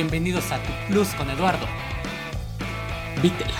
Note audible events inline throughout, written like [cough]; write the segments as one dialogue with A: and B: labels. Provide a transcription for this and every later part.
A: Bienvenidos a Tu Plus con Eduardo. Vítela.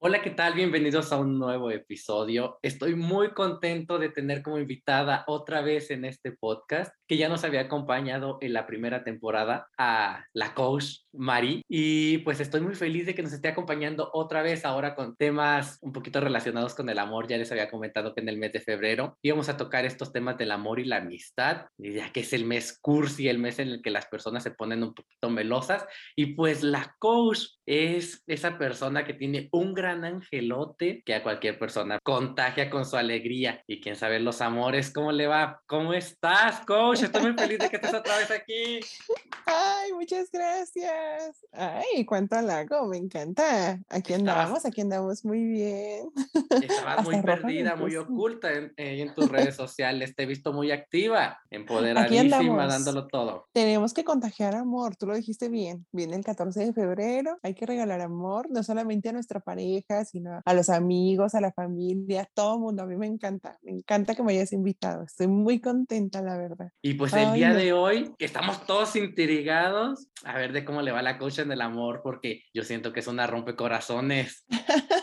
A: Hola, ¿qué tal? Bienvenidos a un nuevo episodio. Estoy muy contento de tener como invitada otra vez en este podcast, que ya nos había acompañado en la primera temporada a la coach Mari. Y pues estoy muy feliz de que nos esté acompañando otra vez ahora con temas un poquito relacionados con el amor. Ya les había comentado que en el mes de febrero íbamos a tocar estos temas del amor y la amistad, ya que es el mes cursi, el mes en el que las personas se ponen un poquito melosas. Y pues la coach es esa persona que tiene un gran angelote que a cualquier persona contagia con su alegría. Y quién sabe los amores, ¿cómo le va? ¿Cómo estás, coach? Estoy muy feliz de que estés otra vez aquí. [laughs]
B: Ay, muchas gracias. Ay, cuánto halago, me encanta. Aquí andamos, aquí andamos muy bien.
A: Estabas muy perdida, muy oculta en, en, tus redes sociales. Te he visto muy activa, empoderadísima, dándolo todo.
B: Tenemos que contagiar amor, tú lo dijiste bien. Viene el 14 de febrero, hay que regalar amor, no solamente a nuestra pareja, sino a los amigos, a la familia, a todo el mundo. A mí me encanta, me encanta que me hayas invitado. Estoy muy contenta, la verdad.
A: Y pues el día de hoy, que estamos todos intrigados, a ver de cómo le va la coach en el amor, porque yo siento que es una rompecorazones. [laughs]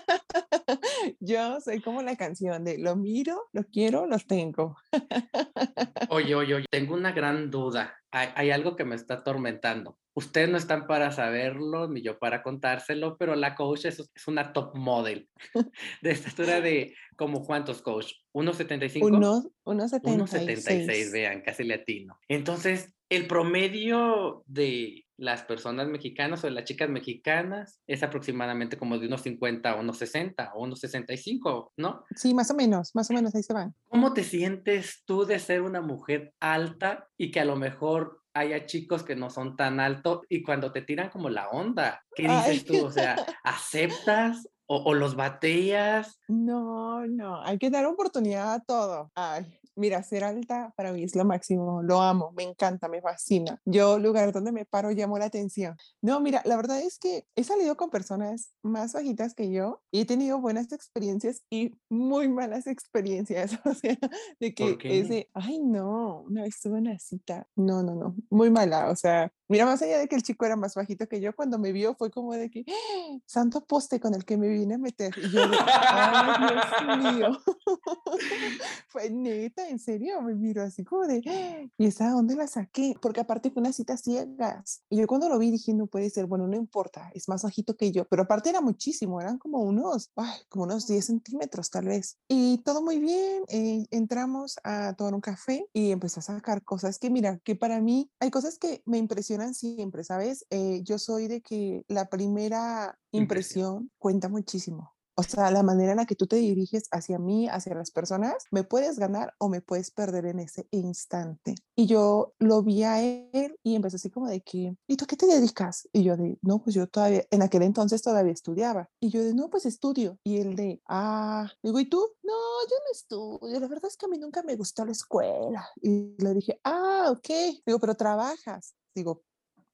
B: Yo soy como la canción de lo miro, lo quiero, lo tengo. [laughs]
A: Oye, oye, oye, tengo una gran duda. Hay, hay, algo que me está atormentando. Ustedes no están para saberlo, ni yo para contárselo, pero la coach es, es una top model [laughs] de estatura de como cuántos coach, 1.75. 1.76, vean, casi latino. Entonces, el promedio de las personas mexicanas o de las chicas mexicanas es aproximadamente como de unos 50 unos 60 o unos 65, ¿no?
B: Sí, más o menos, más o menos ahí se van.
A: ¿Cómo te sientes tú de ser una mujer alta y que a lo mejor haya chicos que no son tan altos y cuando te tiran como la onda, ¿qué dices tú? O sea, ¿aceptas o, o, los bateas?
B: No, no, hay que dar oportunidad a todo. Ay, mira, ser alta para mí es lo máximo, lo amo, me encanta, me fascina. Yo, lugar donde me paro, llamo la atención. No, mira, la verdad es que he salido con personas más bajitas que yo y he tenido buenas experiencias y muy malas experiencias, [laughs] o sea, de que ese, ay no, una vez tuve una cita, no, no, no, muy mala, o sea, Mira, más allá de que el chico era más bajito que yo, cuando me vio fue como de que, ¡Ah! santo poste con el que me vine a meter. Y yo, ay, Dios mío. [laughs] fue neta, en serio, me miro así como de, ¡Ah! ¿y esa dónde la saqué? Porque aparte fue una cita ciegas. Y yo cuando lo vi dije, no puede ser, bueno, no importa, es más bajito que yo. Pero aparte era muchísimo, eran como unos, ay, como unos 10 centímetros tal vez. Y todo muy bien, eh, entramos a tomar un café y empezó a sacar cosas que, mira, que para mí hay cosas que me impresionan siempre, ¿sabes? Eh, yo soy de que la primera impresión cuenta muchísimo. O sea, la manera en la que tú te diriges hacia mí, hacia las personas, me puedes ganar o me puedes perder en ese instante. Y yo lo vi a él y empezó así como de que, ¿y tú qué te dedicas? Y yo de, no, pues yo todavía, en aquel entonces todavía estudiaba. Y yo de, no, pues estudio. Y él de, ah, digo, ¿y tú? No, yo no estudio. La verdad es que a mí nunca me gustó la escuela. Y le dije, ah, ok. Digo, pero trabajas. Digo,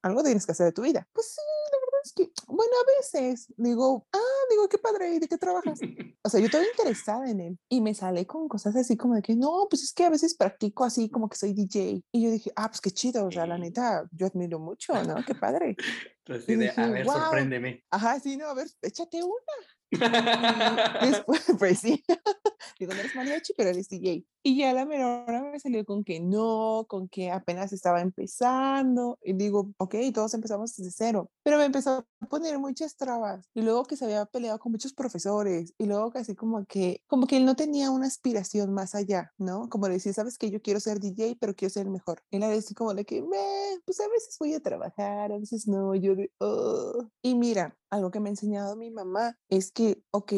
B: algo tienes que hacer de tu vida. Pues sí, la verdad es que, bueno, a veces digo, ah, digo, qué padre, ¿y de qué trabajas? [laughs] O sea, yo estoy interesada en él y me sale con cosas así como de que, no, pues es que a veces practico así como que soy DJ. Y yo dije, ah, pues qué chido, o sea, la neta, yo admiro mucho, ¿no? Qué padre. [laughs]
A: Entonces, dije, a ver, sorpréndeme.
B: Ajá, sí, no, a ver, échate una. [laughs] Después, [laughs] pues sí, [laughs] digo, no eres mariachi, pero eres DJ. Y ya la menor me salió con que no, con que apenas estaba empezando. Y digo, ok, todos empezamos desde cero. Pero me empezó a poner muchas trabas. Y luego que se había peleado con muchos profesores. Y luego casi como que, como que él no tenía una aspiración más allá, ¿no? Como decía, sabes que yo quiero ser DJ, pero quiero ser el mejor. Él era así como de que, pues a veces voy a trabajar, a veces no. Yo de, oh. Y mira, algo que me ha enseñado mi mamá es que, ok,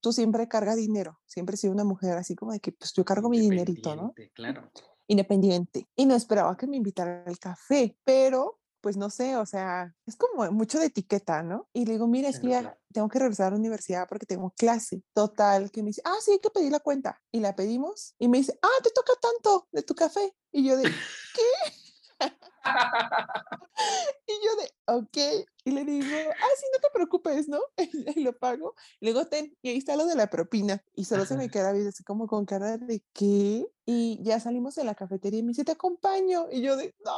B: tú siempre cargas dinero, siempre he sido una mujer así como de que pues yo cargo mi dinerito, ¿no?
A: Claro.
B: Independiente. Y no esperaba que me invitara al café, pero pues no sé, o sea, es como mucho de etiqueta, ¿no? Y le digo, mira, es que ya tengo que regresar a la universidad porque tengo clase. Total, que me dice, ah, sí, hay que pedir la cuenta. Y la pedimos y me dice, ah, te toca tanto de tu café. Y yo de, [laughs] ¿qué? [laughs] y yo de, ok. Y le digo, ah, sí, no te preocupes, ¿no? [laughs] y lo pago. Y luego, ten, y ahí está lo de la propina. Y solo se me queda así como con cara de, ¿qué? Y ya salimos de la cafetería y me dice, te acompaño. Y yo de, no.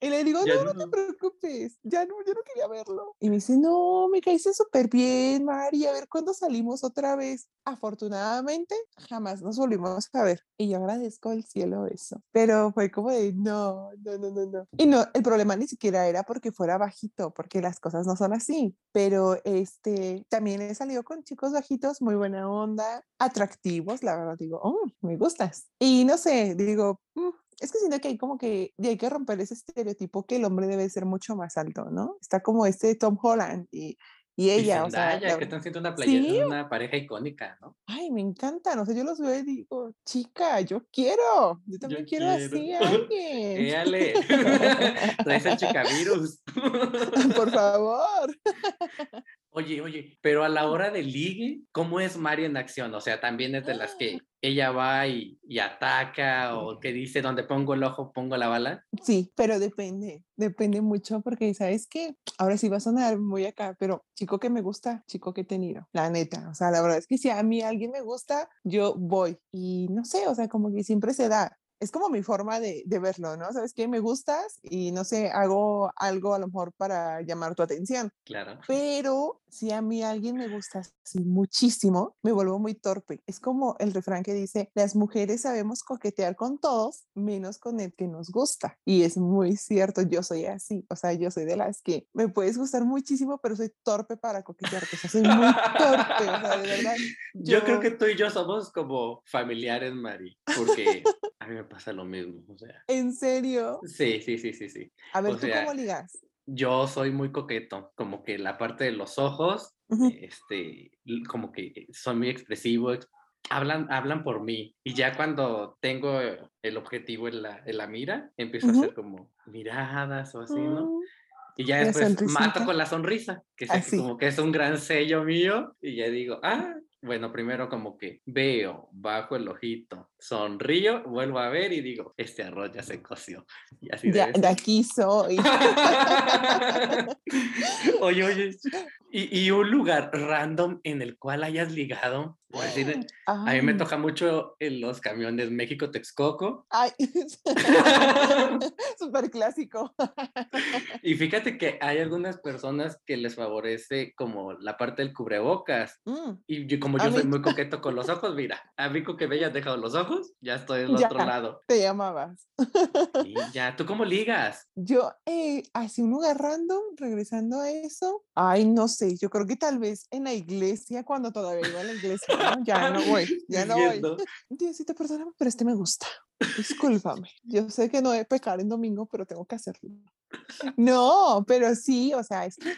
B: Y le digo,
A: Ya
B: no, no, te preocupes, ya no, yo no quería verlo. Y me dice, no, me caíste súper bien, Mari, a ver cuándo salimos otra vez. Afortunadamente, jamás nos volvimos a ver. Y yo agradezco al cielo eso. Pero fue como de, no, no, no, no, no. Y no, el problema ni siquiera era porque fuera bajito, porque las cosas no son así. Pero este, también he salido con chicos bajitos, muy buena onda, atractivos, la verdad, digo, oh, me gustas. Y no sé, digo, "Mm, es que siento que hay como que y hay que romper ese estereotipo que el hombre debe ser mucho más alto, ¿no? Está como este Tom Holland y, y
A: Y
B: ella, o sea, la
A: que están siendo una,
B: Sí.
A: una pareja icónica, ¿no?
B: ay, me encantan, o sea, yo los veo y digo, chica, yo quiero, yo también quiero, así a [laughs] alguien.
A: Éale. [laughs] Traes el chicavirus. [laughs]
B: Por favor.
A: Oye, oye, pero a la hora del ligue, ¿cómo es Mario en acción? O sea, también es de las que ella va y, y ataca o que dice donde pongo el ojo, pongo la bala.
B: Sí, pero depende, depende mucho porque, ¿sabes qué? Ahora sí va a sonar muy acá, pero chico que me gusta, chico que he tenido, la neta. O sea, la verdad es que si a mí alguien me gusta, yo voy. Y no sé, o sea, como que siempre se da. Es como mi forma de, de verlo, ¿no? ¿Sabes qué? Me gustas y no sé, hago algo a lo mejor para llamar tu atención.
A: Claro.
B: Pero si a mí alguien me gusta así muchísimo, me vuelvo muy torpe. Es como el refrán que dice, las mujeres sabemos coquetear con todos, menos con el que nos gusta. Y es muy cierto, yo soy así. O sea, yo soy de las que me puedes gustar muchísimo, pero soy torpe para coquetear. O sea, soy muy torpe. O sea, de verdad.
A: Yo creo que tú y yo somos como familiares, Mari, porque a mí me pasa lo mismo. O sea,
B: ¿En serio?
A: sí, sí, sí, sí, sí.
B: A ver,
A: O
B: ¿tú
A: sea,
B: cómo ligas?
A: Yo soy muy coqueto, como que la parte de los ojos,
B: Ujú.
A: este, l- como que soy muy expresivo, ex- hablan, hablan por mí. Y ya cuando tengo el objetivo en la, en la mira, empiezo
B: Ujú.
A: a hacer como miradas o así, ¿no?
B: Mm,
A: Y ya después mato con la sonrisa, que
B: Así.
A: como que es un gran sello mío, y ya digo, ah, bueno, primero como que veo, bajo el ojito, sonrío, vuelvo a ver y digo, este arroz ya se coció. Y así
B: de aquí soy. [laughs]
A: oye, oye, [laughs] y, y un lugar random en el cual hayas ligado, decir, [gasps] a mí me toca mucho en los camiones México-Texcoco,
B: Ay, [laughs] [laughs] súper clásico. [laughs]
A: y fíjate que hay algunas personas que les favorece como la parte del cubrebocas,
B: Mm,
A: y yo, como
B: A
A: yo soy
B: mí-
A: muy coqueto con los ojos, mira, a mí con que me hayas dejado los ojos, ya estoy del
B: Ya.
A: otro lado.
B: te llamabas.
A: Y ya, ¿tú cómo ligas?
B: Yo, eh, hacia un lugar random, regresando a eso, ay, no sé, yo creo que tal vez en la iglesia, cuando todavía iba a la iglesia, ¿no? Ya no voy, [laughs] ya no voy.
A: Diciendo,
B: Diosito, perdóname, pero este me gusta. Discúlpame. Yo sé que no debe pecar en domingo, pero tengo que hacerlo. No, pero sí, o sea, es que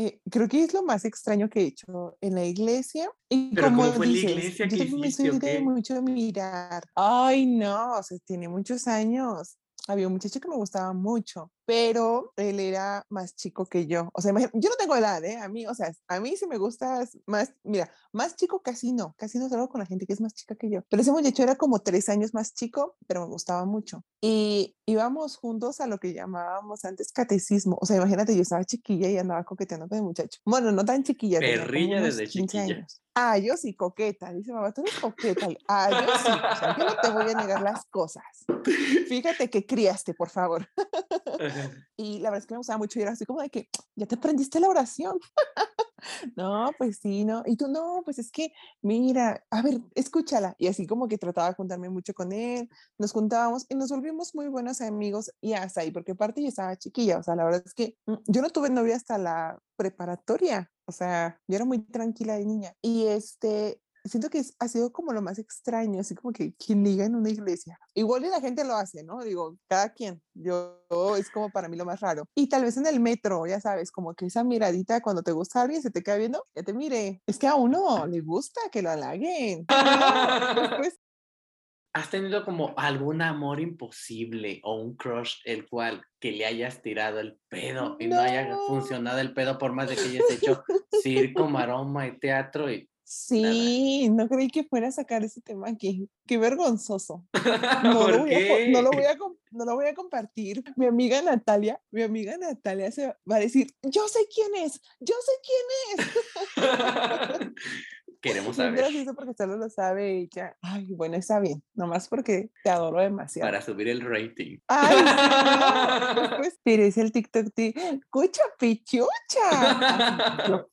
B: eh, creo que es lo más extraño que he hecho en la iglesia. Y
A: Pero
B: como
A: ¿cómo fue en la
B: dices,
A: iglesia?
B: yo
A: ¿Qué
B: también
A: hiciste
B: soy de mucho mirar. Ay, no, o sea, tiene muchos años. Había un muchacho que me gustaba mucho, pero él era más chico que yo. O sea, yo no tengo edad, ¿eh? A mí, o sea, a mí si me gusta más, mira, más chico casi no, casi no salgo con la gente que es más chica que yo. Pero ese muchacho era como tres años más chico, pero me gustaba mucho. Y íbamos juntos a lo que llamábamos antes catecismo. O sea, imagínate, yo estaba chiquilla y andaba coqueteando con el muchacho. Bueno, no tan chiquilla,
A: Perrilla desde
B: 15
A: chiquilla.
B: años. Yo sí, coqueta. Dice mamá, tú eres coqueta. Yo sí. O sea, yo no te voy a negar las cosas. Fíjate que criaste, por favor. Y la verdad es que me gustaba mucho y era así como de que, ya te aprendiste la oración. [laughs] No, pues sí, no. Y tú, no, pues es que, mira, a ver, escúchala. Y así como que trataba de juntarme mucho con él, nos juntábamos y nos volvimos muy buenos amigos y hasta ahí, porque aparte yo estaba chiquilla, o sea, la verdad es que mm, yo no tuve novia hasta la preparatoria, o sea, yo era muy tranquila de niña. Y este, siento que ha sido como lo más extraño, así como que quien liga en una iglesia. Igual y la gente lo hace, ¿no? Digo, cada quien. Yo es como para mí lo más raro. Y tal vez en el metro, ya sabes, como que esa miradita cuando te gusta alguien, se te queda viendo, ya te mire. Es que a uno le gusta que lo halaguen. Después,
A: ¿Has tenido como algún amor imposible o un crush el cual que le hayas tirado el pedo y no, haya funcionado el pedo por más de que hayas hecho circo, [laughs] maroma y teatro y
B: sí, no creí que fuera a sacar ese tema aquí. Qué vergonzoso. [laughs] No
A: ¿Por
B: lo, voy a, po- no, lo voy
A: qué?
B: a, com- no lo voy a compartir. Mi amiga Natalia, mi amiga Natalia se va a decir, yo sé quién es, yo sé quién es. [laughs]
A: Queremos [laughs] saber.
B: gracioso porque solo lo sabe ella. Ay, bueno, está bien. Nomás porque te adoro demasiado.
A: Para subir el rating.
B: Ay, sí. [laughs] Después tienes el TikTok de ¡Cucha pichucha! [laughs]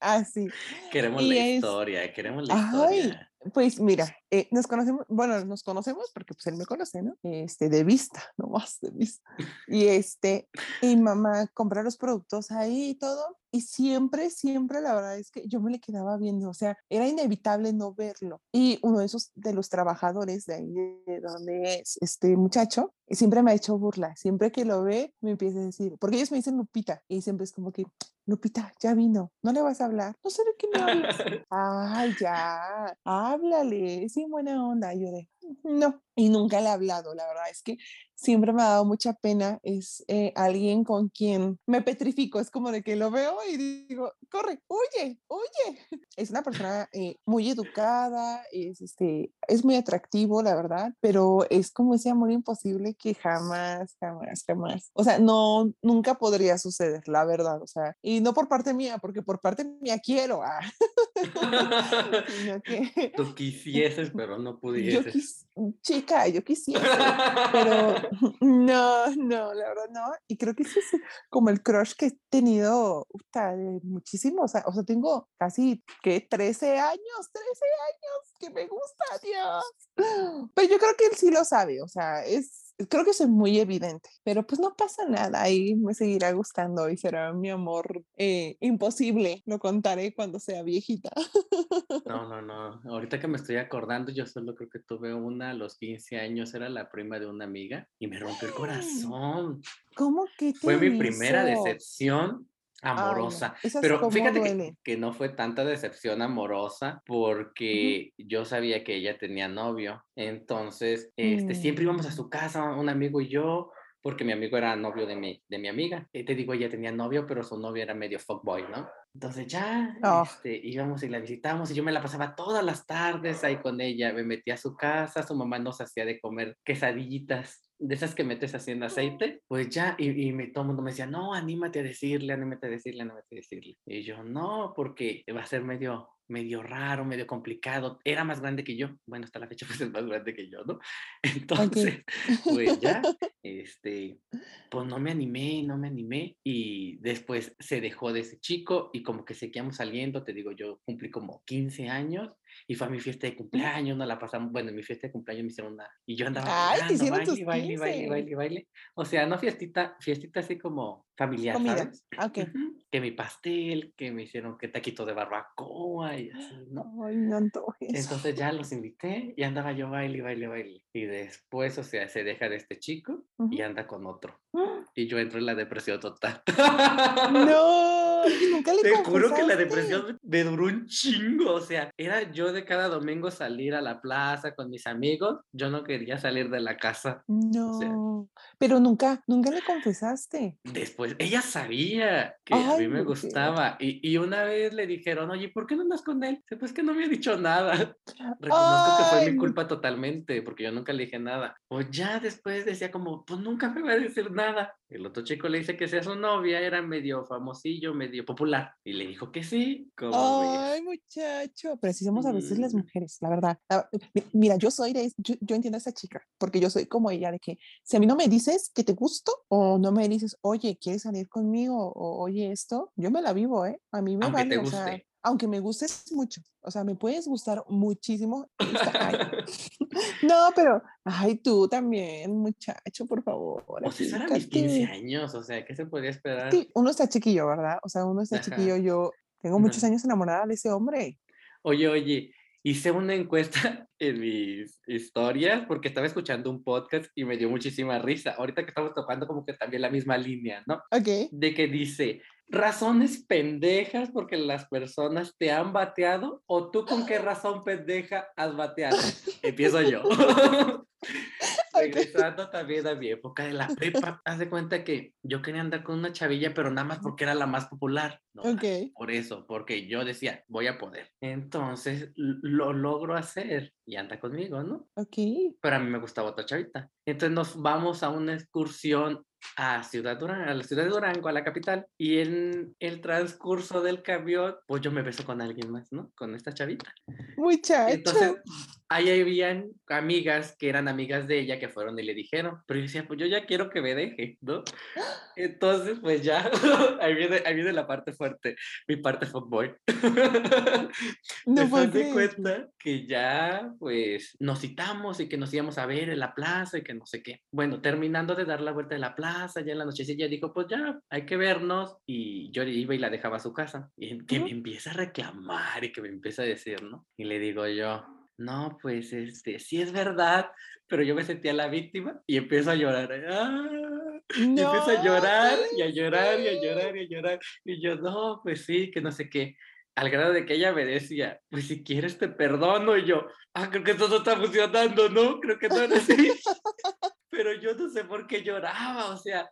B: Así.
A: Queremos
B: Y
A: la
B: es-
A: historia, queremos la
B: Ay,
A: historia.
B: Pues mira, eh, nos conocemos, bueno, nos conocemos porque pues él me conoce, ¿no? Este, de vista, nomás de vista. Y este, y mamá compra los productos ahí y todo, y siempre, siempre la verdad es que yo me le quedaba viendo, o sea, era inevitable no verlo. Y uno de esos, de los trabajadores de ahí, de donde es este muchacho, siempre me ha hecho burla, siempre que lo ve, me empieza a decir, porque ellos me dicen Lupita, y siempre es como que, Lupita, ya vino, no le vas a hablar, no sé de qué me hablas. [laughs] Ay, ya, háblale, es bien buena onda. Y yo de, no, y nunca le he hablado, la verdad es que siempre me ha dado mucha pena, es eh, alguien con quien me petrifico, es como de que lo veo y digo, corre, huye, huye. [laughs] Es una persona eh, muy educada, es, este, es muy atractivo, la verdad, pero es como ese amor imposible que jamás, jamás, jamás, o sea, no, nunca podría suceder, la verdad, o sea, y no por parte mía, porque por parte mía quiero, ah, [laughs] [laughs]
A: Tú quisieses, pero no
B: yo
A: pudieses.
B: Quis, chica, yo quisiera, pero [laughs] [laughs] no, no, la verdad no. Y creo que ese es como el crush que he tenido muchísimo, o sea, o sea, tengo casi que 13 años, 13 años que me gusta, Dios. Pero yo creo que él sí lo sabe, o sea, es creo que eso es muy evidente, pero pues no pasa nada, ahí me seguirá gustando y será mi amor eh, imposible, lo contaré cuando sea viejita.
A: No, no, no. Ahorita que me estoy acordando, yo solo creo que tuve una a los 15 años, era la prima de una amiga y me rompió el corazón.
B: ¿Cómo que te
A: Fue mi primera
B: hizo?
A: Decepción
B: Ay, no,
A: amorosa. Pero fíjate que, que no fue tanta decepción amorosa porque yo sabía que ella tenía novio. Entonces, este, siempre íbamos a
B: Mm.
A: su casa, un amigo y yo, porque mi amigo era novio de mi, de mi amiga. Y te digo, ella tenía novio, pero su novio era medio fuckboy, ¿no? Entonces ya
B: Oh.
A: este, íbamos y la visitamos y yo me la pasaba todas las tardes ahí con ella. Me metía a su casa, su mamá nos hacía de comer quesadillitas de esas que metes así en aceite, pues ya, y, y me, todo el mundo me decía, no, anímate a decirle, anímate a decirle, anímate a decirle. Y yo, no, porque va a ser medio, medio raro, medio complicado. Era más grande que yo. Bueno, hasta la fecha [laughs] pues es más grande que yo, ¿no? [laughs] Entonces, pues ya, este, pues no me animé, no me animé. Y después se dejó de ese chico y como que seguíamos saliendo, te digo, yo cumplí como 15 años y fue a mi fiesta de cumpleaños, no la pasamos, bueno, en mi fiesta de cumpleaños me hicieron una, y yo andaba
B: Ay,
A: bailando, baile,
B: tus
A: baile, baile,
B: 15.
A: baile, baile. O sea, no fiestita, fiestita así como familiar,
B: Comida.
A: ¿sabes?
B: Ah, ok.
A: Ujú, Que mi pastel, que me hicieron que taquito de barbacoa y así, ¿no?
B: Ay, no antojes.
A: Entonces ya los invité y andaba yo baile, baile, baile. Y después, o sea, se deja de este chico y
B: Ujú.
A: anda con otro. Y yo entro en la depresión total.
B: No, y nunca le
A: Te juro que la
B: confesaste.
A: depresión me duró un chingo. O sea, era yo de cada domingo salir a la plaza con mis amigos. Yo no quería salir de la casa.
B: No, pero nunca, nunca le confesaste.
A: Después, ella sabía que a
B: Ay,
A: mí me gustaba. Y, y una vez le dijeron, oye, ¿por qué no andas con él? Pues que no me ha dicho nada. Reconozco que fue
B: Ay,
A: mi culpa totalmente, porque yo nunca le dije nada. Pues ya después decía como, pues nunca me va a decir nada. El otro chico le dice que sea su novia, era medio famosillo, medio popular. Y le dijo que sí. ¿Cómo ves?
B: Ay, muchacho, somos a veces las
A: Mm.
B: mujeres, la verdad. Mi- Mira, yo soy de, yo, yo entiendo a esa chica, porque yo soy como ella, de que si a mí no me dices que te gusto, o no me dices, oye, ¿quieres salir conmigo? O oye, esto, yo me la vivo, ¿eh? A mí me
A: Aunque te
B: vale, o sea,
A: guste.
B: Aunque me gustes mucho, o sea, me puedes gustar muchísimo. [laughs] [laughs] No, pero, ay, tú también, muchacho, por favor.
A: O sea, mis 15
B: aplícate.
A: años, o sea, ¿qué se podía esperar?
B: Sí, uno está chiquillo, ¿verdad? O sea, uno está
A: Ajá.
B: chiquillo, yo tengo muchos
A: Ajá.
B: años enamorada de ese hombre.
A: Oye, oye, hice una encuesta [laughs] en mis historias porque estaba escuchando un podcast y me dio muchísima risa. Ahorita que estamos tocando como que también la misma línea, ¿no?
B: Ok.
A: De que dice, razones pendejas porque las personas te han bateado o tú con qué razón pendeja has bateado. [laughs] Empiezo yo. [laughs] Regresando también a mi época de la prepa, haz de cuenta que yo quería andar con una chavilla, pero nada más porque era la más popular. No,
B: Ok.
A: por eso, porque yo decía, voy a poder. Entonces lo logro hacer y anda conmigo, ¿no?
B: Ok.
A: Pero a mí me gustaba otra chavita. Entonces nos vamos a una excursión a Ciudad Durango, a la ciudad de Durango, a la capital, y en el transcurso del camión, pues yo me beso con alguien más, ¿no? Con esta chavita.
B: Muchacho.
A: Entonces, ahí habían amigas que eran amigas de ella que fueron y le dijeron, pero yo decía, pues yo ya quiero que me deje, ¿no? [gasps] Entonces, pues ya, [laughs] ahí viene, ahí viene la parte fuerte, mi parte fuckboy. [laughs]
B: No
A: haz de cuenta que ya, pues, nos citamos y que nos íbamos a ver en la plaza y que no sé qué. Bueno, terminando de dar la vuelta de la plaza, ya en la nochecilla, dijo, pues ya, hay que vernos. Y yo iba y la dejaba a su casa. Y que
B: Ujú.
A: me empieza a reclamar y que me empieza a decir, ¿no? Y le digo yo, no, pues, este, sí es verdad, pero yo me sentía la víctima y empiezo a llorar. ¡Ah! Y empiezo a
B: No
A: llorar y a llorar y a llorar y a llorar. Y yo, no, pues sí, que no sé qué. Al grado de que ella me decía, pues si quieres te perdono. Y yo, ah, creo que esto no está funcionando, ¿no? Creo que no era así. Pero yo no sé por qué lloraba, o sea,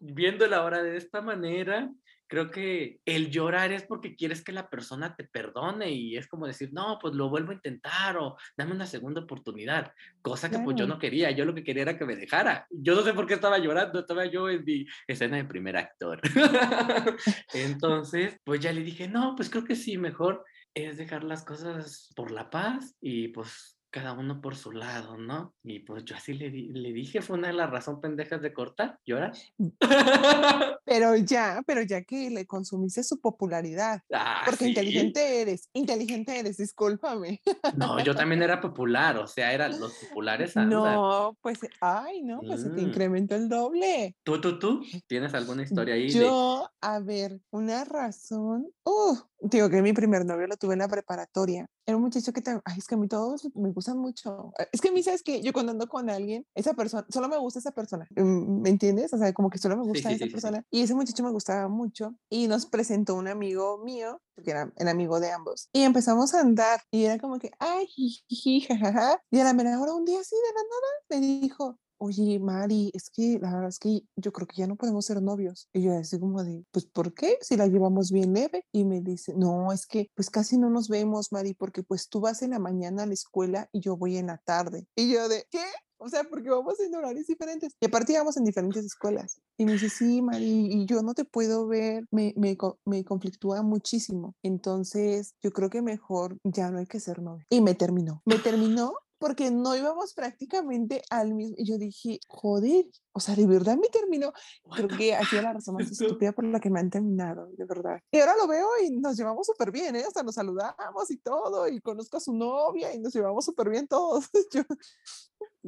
A: viéndola ahora de esta manera, creo que el llorar es porque quieres que la persona te perdone y es como decir, no, pues lo vuelvo a intentar o dame una segunda oportunidad, cosa que pues yo no quería, yo lo que quería era que me dejara. Yo no sé por qué estaba llorando, estaba yo en mi escena de primer actor. [laughs] Entonces, pues ya le dije, no, pues creo que sí, mejor es dejar las cosas por la paz y pues cada uno por su lado, ¿no? Y pues yo así le, di- le dije, fue una de las razones pendejas de cortar, llorar. [laughs]
B: Pero ya, pero ya que le consumiste su popularidad,
A: Ah,
B: porque
A: sí.
B: inteligente eres, inteligente eres, discúlpame.
A: No, yo también era popular, o sea, eran los populares.
B: No, pues, ay, no, pues se te
A: Mm.
B: incrementó el doble.
A: ¿Tú, tú, tú? ¿Tienes alguna historia ahí de...
B: Yo, a ver, una razón. Uh, digo que mi primer novio lo tuve en la preparatoria. Era un muchacho que, te, ay, es que a mí todos me gustan mucho. Eh, Es que a mí, ¿sabes que Yo cuando ando con alguien, esa persona, solo me gusta esa persona. mm, ¿Me entiendes? O sea, como que solo me gusta
A: sí,
B: esa
A: sí, sí, sí.
B: persona. Y ese muchacho me gustaba mucho. Y nos presentó un amigo mío, porque era el amigo de ambos. Y empezamos a andar. Y era como que, ay, jiji, jajaja. Y a la mera hora, un día así de la nada, me dijo, oye, Mari, es que la verdad es que yo creo que ya no podemos ser novios. Y yo así como de, pues, ¿por qué? Si la llevamos bien leve. Y me dice, no, es que pues casi no nos vemos, Mari, porque pues tú vas en la mañana a la escuela y yo voy en la tarde. Y yo de, ¿qué? O sea, porque vamos en horarios diferentes. Y aparte íbamos en diferentes escuelas. Y me dice, sí, Mari, y yo no te puedo ver, me, me, me conflictúa muchísimo. Entonces, yo creo que mejor ya no hay que ser novio. Y me terminó. Me terminó porque no íbamos prácticamente al mismo. Y yo dije, joder, o sea, de verdad me terminó. Creo que ha sido la [laughs] razón más estúpida por la que me han terminado, de verdad. Y ahora lo veo y nos llevamos súper bien, ¿eh? Hasta nos saludamos y todo, y conozco a su novia y nos llevamos súper bien todos. [laughs] Yo,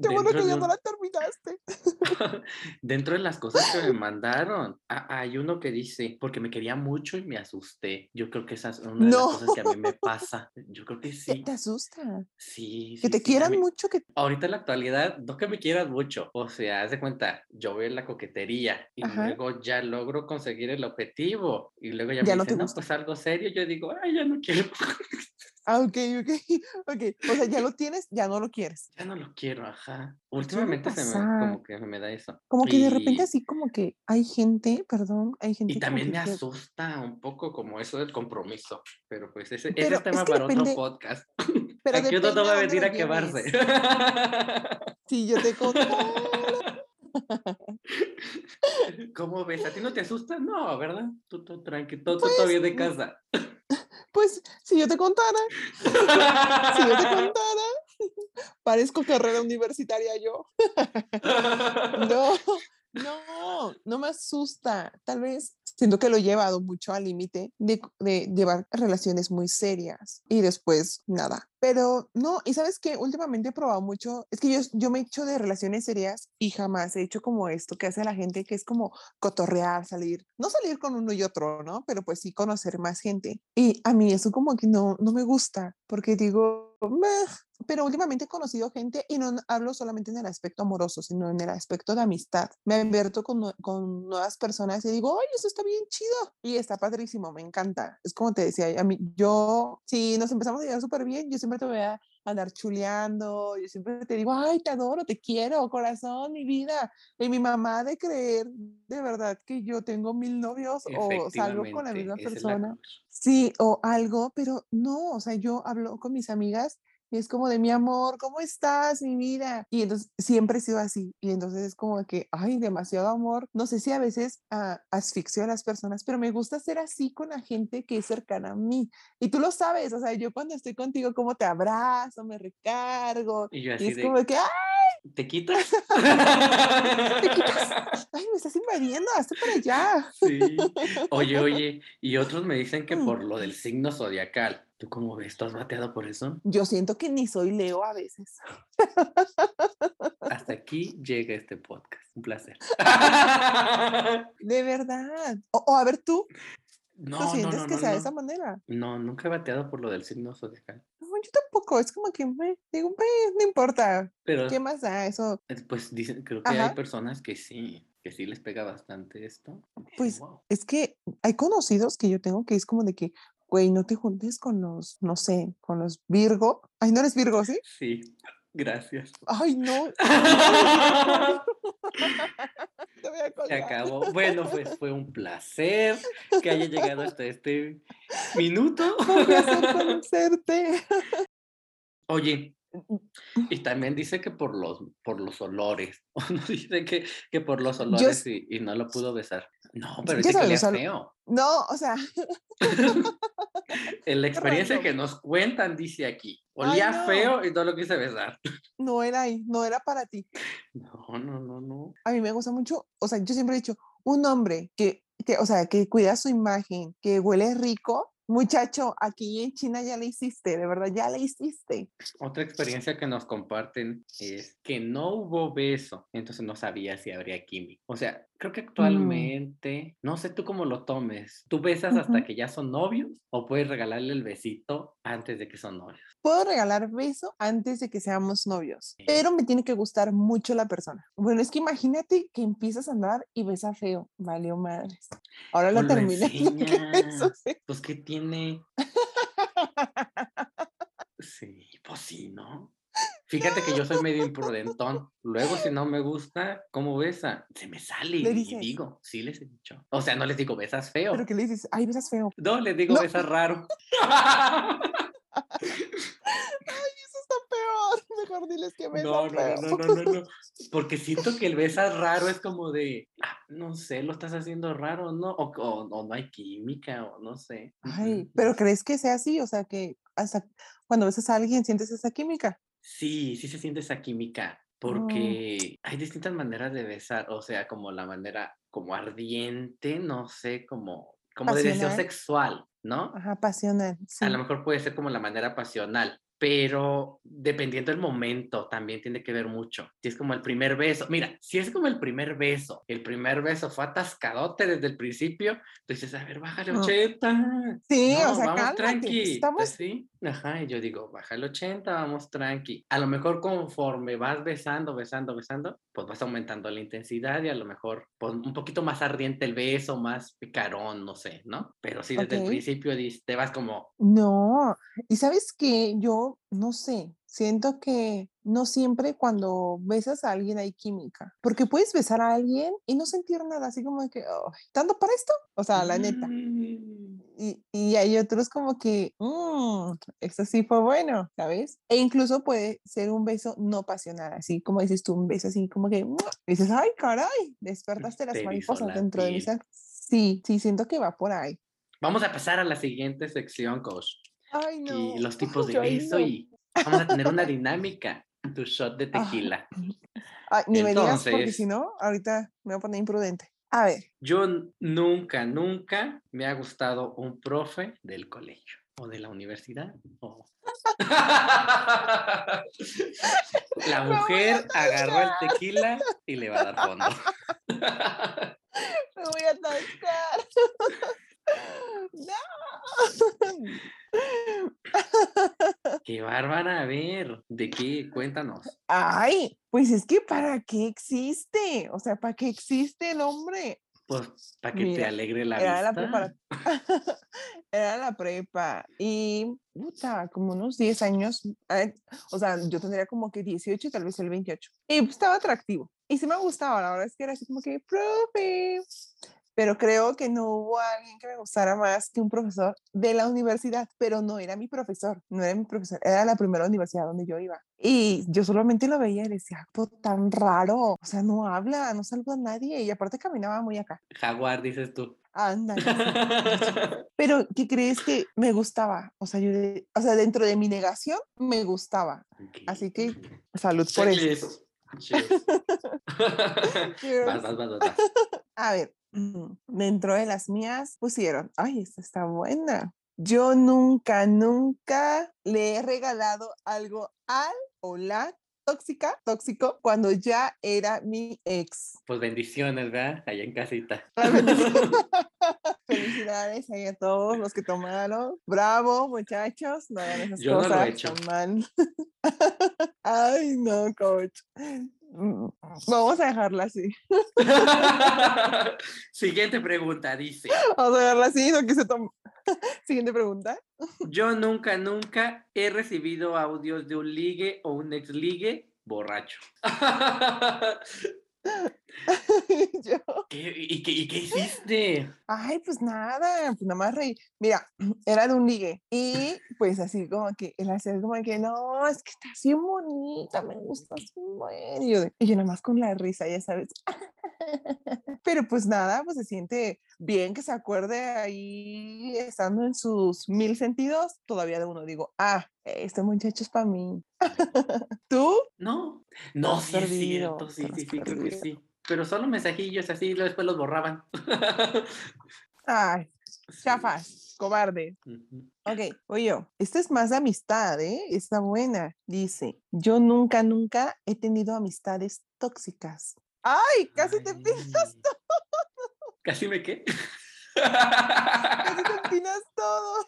B: qué bueno que ya no la terminaste. [laughs]
A: Dentro de las cosas que me mandaron, hay uno que dice, porque me quería mucho y me asusté. Yo creo que esa es una de las
B: No.
A: cosas que a mí me pasa. Yo creo que [laughs]
B: ¿Te,
A: sí.
B: te asusta?
A: Sí,
B: Que
A: sí,
B: te
A: sí,
B: quieran
A: mí-
B: mucho, que...
A: Ahorita en la actualidad, no que me quieras mucho, o sea, haz de cuenta, yo veo la coquetería y
B: Ajá.
A: luego ya logro conseguir el objetivo y luego ya,
B: Ya
A: me
B: no
A: dicen, no, pues algo serio, yo digo, ay, ya no quiero,
B: Ah, ok, ok, [laughs] ok. O sea, ya lo tienes, ya no lo quieres.
A: ya no lo quiero, ajá. Últimamente se me, como que me da eso.
B: Como que de repente así como que hay gente, perdón, hay gente
A: Y también me asusta un poco como eso del compromiso, pero pues ese, ese
B: Pero
A: es tema
B: es que
A: para
B: depende-
A: otro podcast. [laughs]
B: pero
A: Aquí uno no va a venir a quemarse.
B: Si [laughs] yo te contara. [laughs]
A: ¿Cómo ves? ¿A ti no te asusta? No, ¿verdad? Tú, tú tranqui, todo,
B: Pues,
A: bien de
B: mm,
A: casa. [laughs]
B: Pues si yo te contara, [laughs] si yo te contara, parezco carrera universitaria yo. No, no, no me asusta. Tal vez siento que lo he llevado mucho al límite de, llevar relaciones muy serias y después nada. Pero no, y sabes que últimamente he probado mucho, es que yo, yo me he hecho de relaciones serias y jamás he hecho como esto que hace la gente, que es como cotorrear, salir, no salir con uno y otro, ¿no? Pero pues sí conocer más gente. Y a mí eso como que no, no me gusta, porque digo, "Meh", pero últimamente he conocido gente y no hablo solamente en el aspecto amoroso, sino en el aspecto de amistad. Me abierto con, con nuevas personas y digo, oye, eso está bien chido y está padrísimo, me encanta. Es como te decía, a mí, yo, si nos empezamos a llevar súper bien, yo siempre te voy a andar chuleando, yo siempre te digo, ay, te adoro, te quiero, corazón, mi vida. Y mi mamá de creer de verdad que yo tengo mil novios o salgo con la misma
A: la
B: persona.
A: cosa.
B: Sí, o algo, pero no, o sea, yo hablo con mis amigas Y es como de mi amor, ¿cómo estás, mi vida? Y entonces siempre he sido así. Y entonces es como que, ay, demasiado amor. No sé si a veces uh, asfixio a las personas, pero me gusta ser así con la gente que es cercana a mí. Y tú lo sabes, o sea, yo cuando estoy contigo, como te abrazo, me recargo.
A: Y, yo así
B: y es
A: de,
B: como que, ¡ay!
A: ¿Te [laughs] quitas?
B: ¿Te quitas? Ay, me estás invadiendo, hazte para allá.
A: Sí. Oye, [laughs] oye, y otros me dicen que
B: Mm.
A: por lo del signo zodiacal. ¿Tú cómo ves? ¿Tú has bateado por eso?
B: Yo siento que ni soy Leo a veces.
A: Hasta aquí llega este podcast. Un placer. [laughs]
B: De verdad. O, o a ver tú,
A: No,
B: ¿tú sientes
A: no,
B: que
A: no,
B: sea de esa manera?
A: No, nunca he bateado por lo del signo zodiacal.
B: No, yo tampoco. Es como que me digo, "Pues, no importa.
A: Pero
B: ¿Qué más da eso?
A: pues dicen, creo que hay personas que sí, que sí les pega bastante esto.
B: Pues
A: "Wow".
B: es que hay conocidos que yo tengo que es como de que, güey, no te juntes con los, no sé, con los Virgo. Ay, no eres Virgo, ¿sí?
A: Sí, gracias.
B: Ay, no. [laughs] [laughs] Te voy a
A: Se acabó. Bueno, pues fue un placer que haya llegado hasta este minuto. [laughs]
B: Un placer conocerte.
A: Oye, y también dice que por los, por los olores. O no dice que, que por los olores y, y no lo pudo besar. No, pero
B: ¿Qué
A: dice que
B: ol-
A: feo.
B: No, o sea, [laughs] [laughs]
A: En la experiencia que nos cuentan, dice aquí.
B: Ay,
A: Olía
B: no.
A: feo y no lo quise besar. [laughs]
B: no era ahí, no era para ti.
A: No, no, no, no.
B: A mí me gusta mucho, o sea, yo siempre he dicho, un hombre que, que, o sea, que cuida su imagen, que huele rico, muchacho, aquí en China ya le hiciste, de verdad, ya le hiciste.
A: Otra experiencia que nos comparten es que no hubo beso, entonces no sabía si habría química. O sea, creo que actualmente, no sé tú cómo lo tomes, ¿tú besas hasta que ya son novios o puedes regalarle el besito antes de que son novios?
B: Puedo regalar beso antes de que seamos novios, pero me tiene que gustar mucho la persona. Bueno, es que imagínate que empiezas a andar y besa feo, valió madres. Ahora [laughs] lo
A: lo
B: terminé.
A: Pues, ¿qué tiene? [laughs] Sí, pues sí, ¿no? Fíjate que yo soy medio imprudentón. Luego, si no me gusta, ¿cómo besa? Se me sale
B: Le
A: y
B: dices.
A: digo, sí les he dicho. O sea, no les digo besas feo.
B: Pero que le dices, ay, besas feo.
A: No, les digo
B: No.
A: besas raro. [laughs]
B: Eso peor. Mejor diles que besan
A: No, no, no, no, no, no, no. Porque siento que el besas raro es como de, ah, no sé, lo estás haciendo raro, ¿no? O, o- o no hay química, o no sé.
B: Ay, pero ¿crees que sea así? O sea, que hasta cuando besas a alguien sientes esa química.
A: Sí, sí se siente esa química, porque hay distintas maneras de besar, o sea, como la manera como ardiente, no sé, como, como de deseo sexual, ¿no?
B: Ajá, pasional. Sí.
A: A lo mejor puede ser como la manera pasional, pero dependiendo del momento también tiene que ver mucho. Si es como el primer beso, mira, si es como el primer beso, el primer beso fue atascadote desde el principio, dices, a ver, bájale
B: No.
A: 80.
B: Sí,
A: No,
B: o sea,
A: vamos
B: cálmate.
A: tranqui.
B: Estamos,
A: Así, ajá, y yo digo, baja el 80, vamos tranqui. A lo mejor conforme vas besando, besando, besando, pues vas aumentando la intensidad y a lo mejor pues, un poquito más ardiente el beso, más picarón, no sé, ¿no? Pero sí, desde el principio te vas como,
B: no. Y sabes que yo no sé, siento que no siempre cuando besas a alguien hay química, porque puedes besar a alguien y no sentir nada, así como de que, "Ay, ¿tanto para esto? O sea, la neta.
A: "Mm".
B: Y, y hay otros como que, mmm, esto sí fue bueno, ¿sabes? E incluso puede ser un beso no pasional, así como dices tú, un beso así como que, ¡mua! dices, ay, caray, despertaste las mariposas dentro de mi
A: piel.
B: ser. Sí, sí, siento que va por ahí.
A: Vamos a pasar a la siguiente sección, coach.
B: Ay, no.
A: Y los [laughs] tipos de
B: yo
A: beso
B: no.
A: y vamos a tener una dinámica. Tu shot de
B: Ah.
A: tequila. [laughs]
B: Ay, ni me digas, porque
A: Entonces-
B: si no, ahorita me voy a poner imprudente. A ver,
A: Yo nunca, nunca me ha gustado un profe del colegio o de la universidad. o- [laughs] La [laughs] mujer agarró el tequila y le va a dar fondo.
B: me voy a atascar. No. [laughs]
A: Qué bárbara, a ver, ¿de qué? Cuéntanos.
B: Ay, pues es que ¿para qué existe? O sea, ¿para qué existe el hombre?
A: Pues para que te
B: Mira,
A: alegre la
B: Era la
A: vista.
B: prepara- [laughs] Era la prepa y puta, como unos 10 años, eh, o sea, yo tendría como que 18 y tal vez el 28. Y pues, estaba atractivo. Y sí me gustaba, la verdad es que era así como que, profe. Pero creo que no hubo alguien que me gustara más que un profesor de la universidad, pero no era mi profesor, no era mi profesor, era la primera universidad donde yo iba. Y yo solamente lo veía y decía, acto tan raro, o sea, no habla, no saluda a nadie y aparte caminaba muy acá.
A: Jaguar, dices tú.
B: Anda. [laughs] Pero, ¿qué crees que me gustaba? O sea, yo, o sea, dentro de mi negación, me gustaba. Así que, [laughs] salud por eso. [laughs] vas, vas, vas, vas. A ver, dentro de las mías pusieron, ay, esta está buena. Yo nunca, nunca le he regalado algo al o la tóxica, tóxico, cuando ya era mi ex.
A: Pues bendiciones, ¿verdad? Allá en casita. [laughs] [laughs]
B: Felicidades a todos los que tomaron. Bravo, muchachos. No hagan esas Yo cosas. No lo he hecho. [laughs] Ay, no, coach. Vamos a dejarla así. [laughs]
A: Siguiente pregunta, dice.
B: Vamos a dejarla así, no quise tomar. [laughs] Siguiente pregunta.
A: Yo nunca, nunca he recibido audios de un ligue o un ex ligue borracho. [laughs] [laughs] ¿Y, qué, hiciste?
B: Ay, pues nada, pues nada más reí. Mira, [clears throat] era de un ligue y pues así como que él hacía como que no, es que está así bonita, me gusta muy Y yo, y yo nada más con la risa, ya sabes. [laughs] Pero pues nada, pues se siente bien que se acuerde ahí estando en sus mil sentidos. Todavía de uno digo, ah, este muchacho es para mí. [laughs] ¿Tú?
A: No, no, sí es cierto, sí, sí, sí, creo que sí. Pero solo mensajillos así, después los borraban.
B: Ay, chafas, cobarde. Ok, oye. Esta es más de amistad, ¿eh? Está buena. Dice, yo nunca, nunca he tenido amistades tóxicas. ¡Ay! Casi te pinas [laughs] todo.
A: ¿Casi me qué?
B: Casi te pinas todo.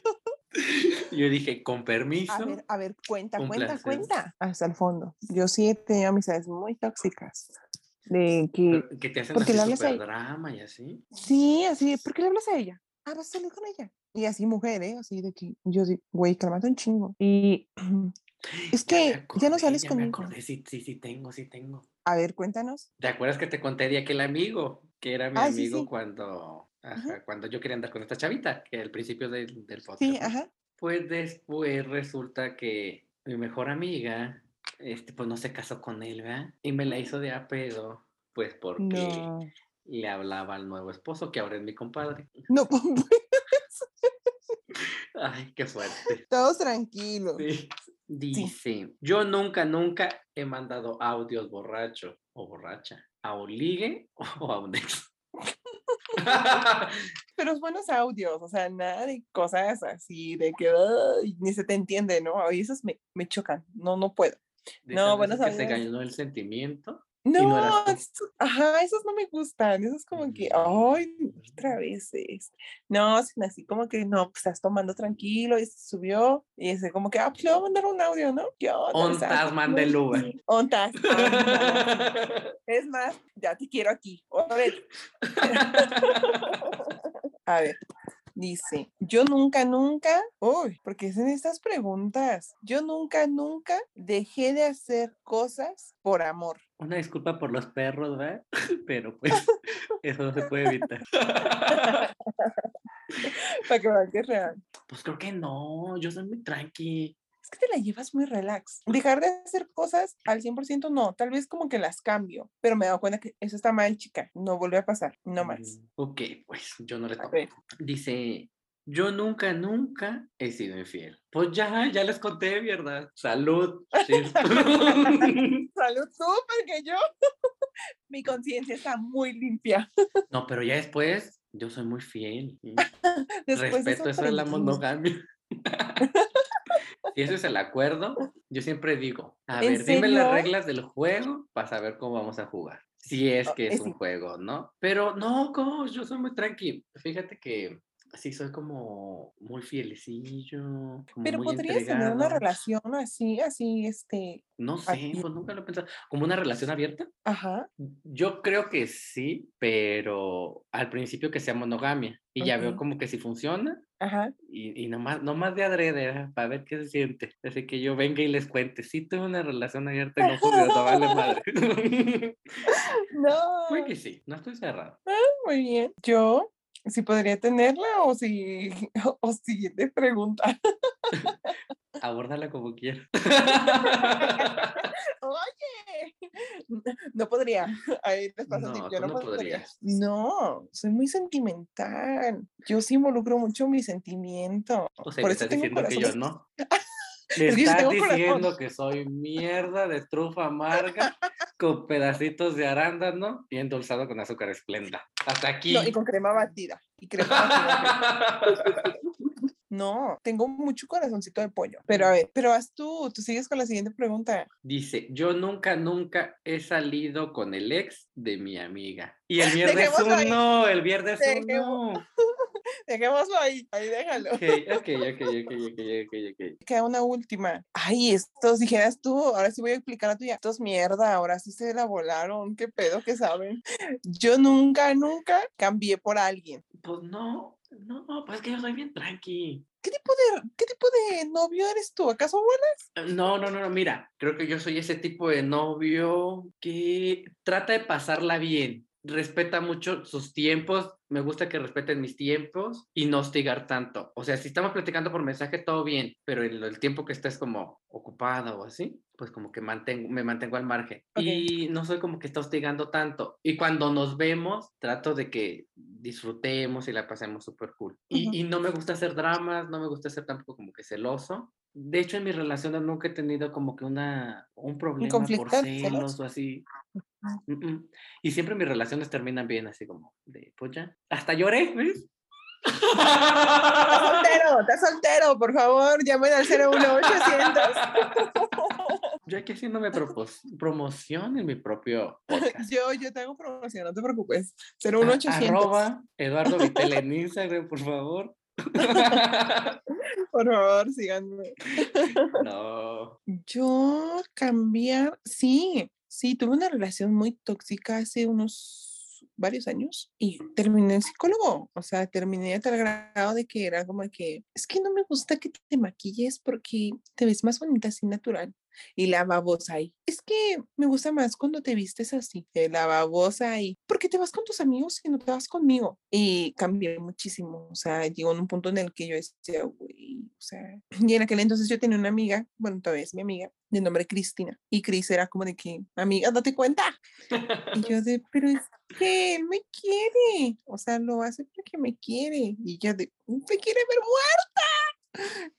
A: Yo dije, con permiso.
B: A ver, a ver, cuenta, cuenta, cuenta. Hasta el fondo. Yo sí he tenido amistades muy tóxicas. De que,
A: que te hacen porque así super drama y así.
B: Sí, así, ¿por qué le hablas a ella? Ah, vas a salir con ella. Y así mujer, ¿eh? Así de que yo digo, güey, cálmate un chingo. Y [clears throat] es que ya, no sales
A: ya conmigo. Me sí, sí, sí tengo, sí tengo.
B: A ver, cuéntanos.
A: ¿Te acuerdas que te conté de aquel amigo? Que era mi amigo cuando, cuando yo quería andar con esta chavita, que al principio del, del podcast.
B: Sí, ajá.
A: Pues después resulta que mi mejor amiga, este, pues no se casó con él, ¿verdad? Y me la hizo de a pedo, pues porque le hablaba al nuevo esposo, que ahora es mi compadre.
B: No, [laughs] pues.
A: Ay, qué fuerte.
B: Todos tranquilos.
A: Sí. Dice, yo nunca, nunca he mandado audios borracho o borracha a un ligue [laughs] o a un ex. [laughs]
B: Pero es buenos audios, o sea, nada de cosas así, de que ni se te entiende, ¿no? Y esos me, me chocan, no, no puedo.
A: No, buenos audios. Que se ganó el sentimiento
B: no, ajá, esos no me gustan, esos como que, ay, otra vez es. No, así como que, no, pues estás tomando tranquilo y se subió y es como que, ah, pues le voy a mandar un audio, ¿no?
A: Ontas, mande el Uber. [laughs]
B: Ontas. [laughs] es más, ya te quiero aquí. [laughs] A ver. a ver. Dice, yo nunca, nunca, uy, porque hacen estas preguntas. Yo nunca, nunca dejé de hacer cosas por amor.
A: Una disculpa por los perros, ¿verdad? [laughs] Pero pues [laughs] eso no se puede evitar. [laughs]
B: Para que vean que es real.
A: Pues creo que no, yo soy muy tranqui
B: que te la llevas muy relax. Dejar de hacer cosas al 100% no, tal vez como que las cambio, pero me he dado cuenta que eso está mal, chica, no vuelve a pasar, no más. Mm,
A: ok, pues yo no le toco. Dice, yo nunca, nunca he sido infiel. Pues ya, ya les conté, ¿verdad? Salud. [laughs]
B: Salud [laughs] tú, porque yo, [laughs] mi conciencia está muy limpia.
A: no, pero ya después, yo soy muy fiel. Respeto eso de la monogamia. Si ese es el acuerdo, yo siempre digo, a ver, dime las reglas del juego para saber cómo vamos a jugar. Si es que es, un juego, ¿no? Pero no, coach, yo soy muy tranqui. Fíjate que sí soy como muy fielecillo.
B: Pero podrías tener una relación así, así, este.
A: No sé, pues nunca lo he pensado. ¿Como una relación abierta?
B: Ajá.
A: Yo creo que sí, pero al principio que sea monogamia. Y ya veo como que si funciona.
B: Ajá.
A: Y, y nomás, nomás de adrede, para ver qué se siente. Así que yo venga y les cuente, sí tuve una relación abierta y no pude, no vale madre. [laughs]
B: no. [laughs]
A: Puede que sí, no estoy cerrado.
B: Ah, muy bien. Yo, si podría tenerla o si, [laughs] o siguiente pregunta.
A: Abórdala como quieras. [laughs]
B: Oye, no podría. Ahí te pasa
A: No,
B: yo no,
A: no
B: podría. No, soy muy sentimental. Yo sí involucro mucho mi sentimiento.
A: O sea,
B: Por eso
A: estás
B: tengo
A: diciendo que yo no. [laughs] Me
B: Es que yo
A: estás
B: tengo corazón.
A: diciendo que soy mierda de trufa amarga [laughs] con pedacitos de arándano y endulzado con azúcar esplenda. Hasta aquí.
B: No, y con crema batida. Y crema batida. [laughs] No, tengo mucho corazoncito de pollo. Pero a ver, pero haz tú, tú sigues con la siguiente pregunta.
A: Dice, yo nunca, nunca he salido con el ex de mi amiga. Y el [laughs] viernes
B: ahí.
A: uno, el viernes
B: Dejemos-
A: uno.
B: Dejémoslo ahí, ahí déjalo.
A: Ok, ok, ok, ok, ok, ok, ok.
B: Queda una última. Ay, estos dijeras tú, ahora sí voy a explicar la tuya. Estos mierda, ahora sí se la volaron. ¿Qué pedo que saben? Yo nunca, nunca cambié por alguien.
A: Pues no, no, pues es que yo soy bien tranqui.
B: ¿Qué tipo de, qué tipo de novio eres tú? ¿Acaso buena?
A: No, no, no, no, mira, creo que yo soy ese tipo de novio que trata de pasarla bien, respeta mucho sus tiempos, me gusta que respeten mis tiempos y no hostigar tanto. O sea, si estamos platicando por mensaje, todo bien, pero el, el tiempo que estés como ocupada o así, pues como que mantengo, me mantengo al margen. Y no soy como que está hostigando tanto. Y cuando nos vemos, trato de que disfrutemos y la pasemos súper cool. Y, no me gusta hacer dramas, no me gusta ser tampoco como que celoso. De hecho, en mis relaciones nunca he tenido como que una, un problema por
B: de celos?
A: celos o así. Mm, mm. Y siempre mis relaciones terminan bien, así como de, pues ya. Hasta lloré, ¿ves? [laughs]
B: Estás soltero, estás soltero, por favor, llamen al 01800. [laughs]
A: Yo aquí haciéndome promoción en mi propio podcast. [laughs]
B: Yo, yo te hago promoción, no te preocupes.
A: A-
B: 01800.
A: Arroba Eduardo Vitel en Instagram, por favor.
B: Por favor, síganme.
A: no.
B: Yo cambiar, sí, sí, tuve una relación muy tóxica hace unos varios años y terminé en psicólogo, o sea, terminé a tal grado de que era como que, es que no me gusta que te maquilles porque te ves más bonita así natural. Y la babosa ahí, es que me gusta más cuando te vistes así, la babosa ahí, porque te vas con tus amigos y no te vas conmigo. Y cambié muchísimo, o sea, llegó en un punto en el que yo decía, güey, o sea, [clears throat] y en aquel entonces yo tenía una amiga, bueno, todavía es mi amiga, de nombre Cristina, y Cris era como de que, amiga, date cuenta. Y yo [laughs] de, pero es que él me quiere, o sea, lo hace porque me quiere. Y yo de, me quiere ver muerta.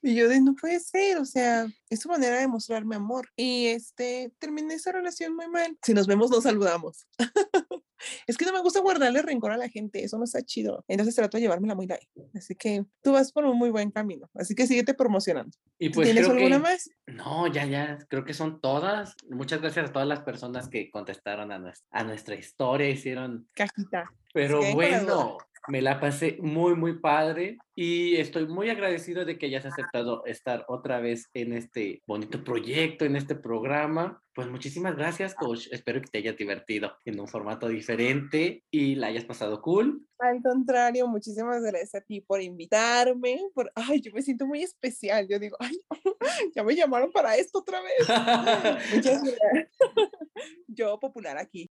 B: Y yo de, no puede ser, o sea, es su manera de mostrarme amor. Y este, terminé esa relación muy mal. Si nos vemos, nos saludamos. [laughs] es que no me gusta guardarle rencor a la gente, eso no está chido. Entonces trato de llevármela muy light. Así que tú vas por un muy buen camino. Así que síguete promocionando.
A: Y
B: ¿Tú
A: pues
B: ¿Tienes alguna
A: que...
B: más?
A: No, ya, ya, creo que son todas. Muchas gracias a todas las personas que contestaron a nuestra, a nuestra historia, hicieron
B: Cajita.
A: Pero bueno, me la pasé muy, muy padre y estoy muy agradecido de que hayas aceptado estar otra vez en este bonito proyecto, en este programa. Pues muchísimas gracias, coach. Espero que te hayas divertido en un formato diferente y la hayas pasado cool.
B: Al contrario, muchísimas gracias a ti por invitarme. Por, ay, yo me siento muy especial. Yo digo, ay, ya me llamaron para esto otra vez. Muchas [laughs] gracias. [laughs] Yo popular aquí.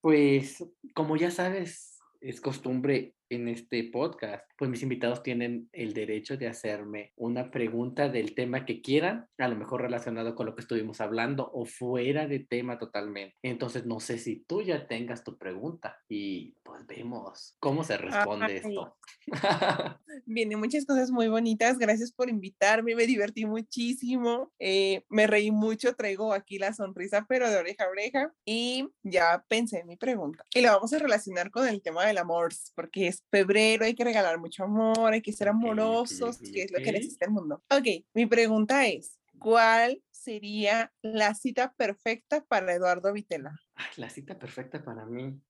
A: Pues como ya sabes, es costumbre en este podcast, pues mis invitados tienen el derecho de hacerme una pregunta del tema que quieran, a lo mejor relacionado con lo que estuvimos hablando o fuera de tema totalmente. Entonces no sé si tú ya tengas tu pregunta y pues vemos cómo se responde
B: Ay.
A: esto. [laughs]
B: Vienen muchas cosas muy bonitas. Gracias por invitarme. Me divertí muchísimo. eh, me reí mucho. Traigo aquí la sonrisa, pero de oreja a oreja. Y ya pensé en mi pregunta. Y la vamos a relacionar con el tema del amor, porque es febrero. Hay que regalar mucho amor. Hay que ser amorosos, que es lo que necesita el mundo. Ok, mi pregunta es: ¿Cuál sería la cita perfecta para Eduardo Vitela?
A: Ay, la cita perfecta para mí.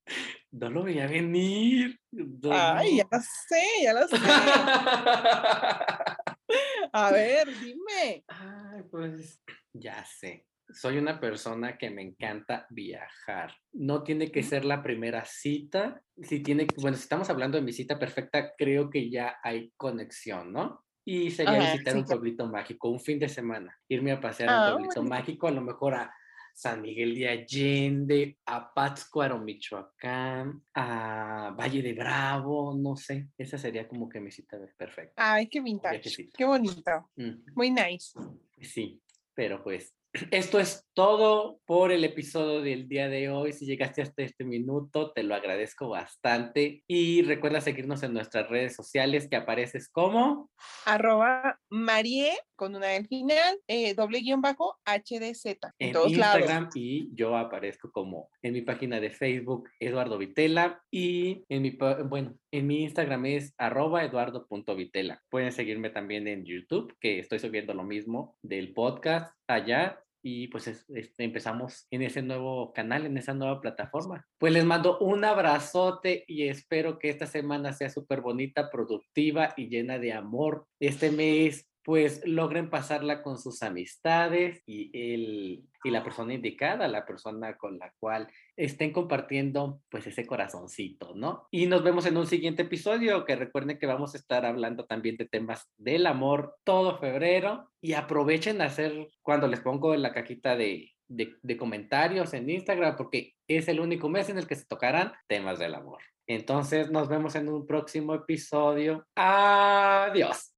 A: No lo veía venir. no,
B: Ay, ya lo sé, ya lo sé. [laughs] A ver, dime.
A: Ay, pues ya sé. Soy una persona que me encanta viajar. No tiene que ser la primera cita. Si tiene, bueno, si estamos hablando de mi cita perfecta, creo que ya hay conexión, ¿no? Y sería
B: Ajá,
A: visitar
B: sí,
A: un pueblito mágico, un fin de semana. Irme a pasear a
B: Ah,
A: un pueblito
B: bonito.
A: mágico, a lo mejor a San Miguel de Allende, a Pátzcuaro, Michoacán, a Valle de Bravo, no sé. Esa sería como que mi cita perfecta.
B: Ay, qué vintage. Qué bonito. Muy nice.
A: Sí, pero pues esto es todo por el episodio del día de hoy. Si llegaste hasta este minuto, te lo agradezco bastante. Y recuerda seguirnos en nuestras redes sociales que apareces como
B: arroba Marie con una del final, eh, doble guion bajo HDZ.
A: En, en todos Instagram y yo aparezco como en mi página de Facebook Eduardo Vitela y en mi, bueno, en mi Instagram es arroba eduardo.vitela. Pueden seguirme también en YouTube, que estoy subiendo lo mismo del podcast allá y pues este, empezamos en ese nuevo canal, en esa nueva plataforma. Pues les mando un abrazote y espero que esta semana sea súper bonita, productiva y llena de amor. Este mes pues logren pasarla con sus amistades y, el, y la persona indicada, la persona con la cual estén compartiendo pues ese corazoncito, ¿no? Y nos vemos en un siguiente episodio, que recuerden que vamos a estar hablando también de temas del amor todo febrero y aprovechen a hacer cuando les pongo en la cajita de, de, de comentarios en Instagram, porque es el único mes en el que se tocarán temas del amor. Entonces nos vemos en un próximo episodio. Adiós.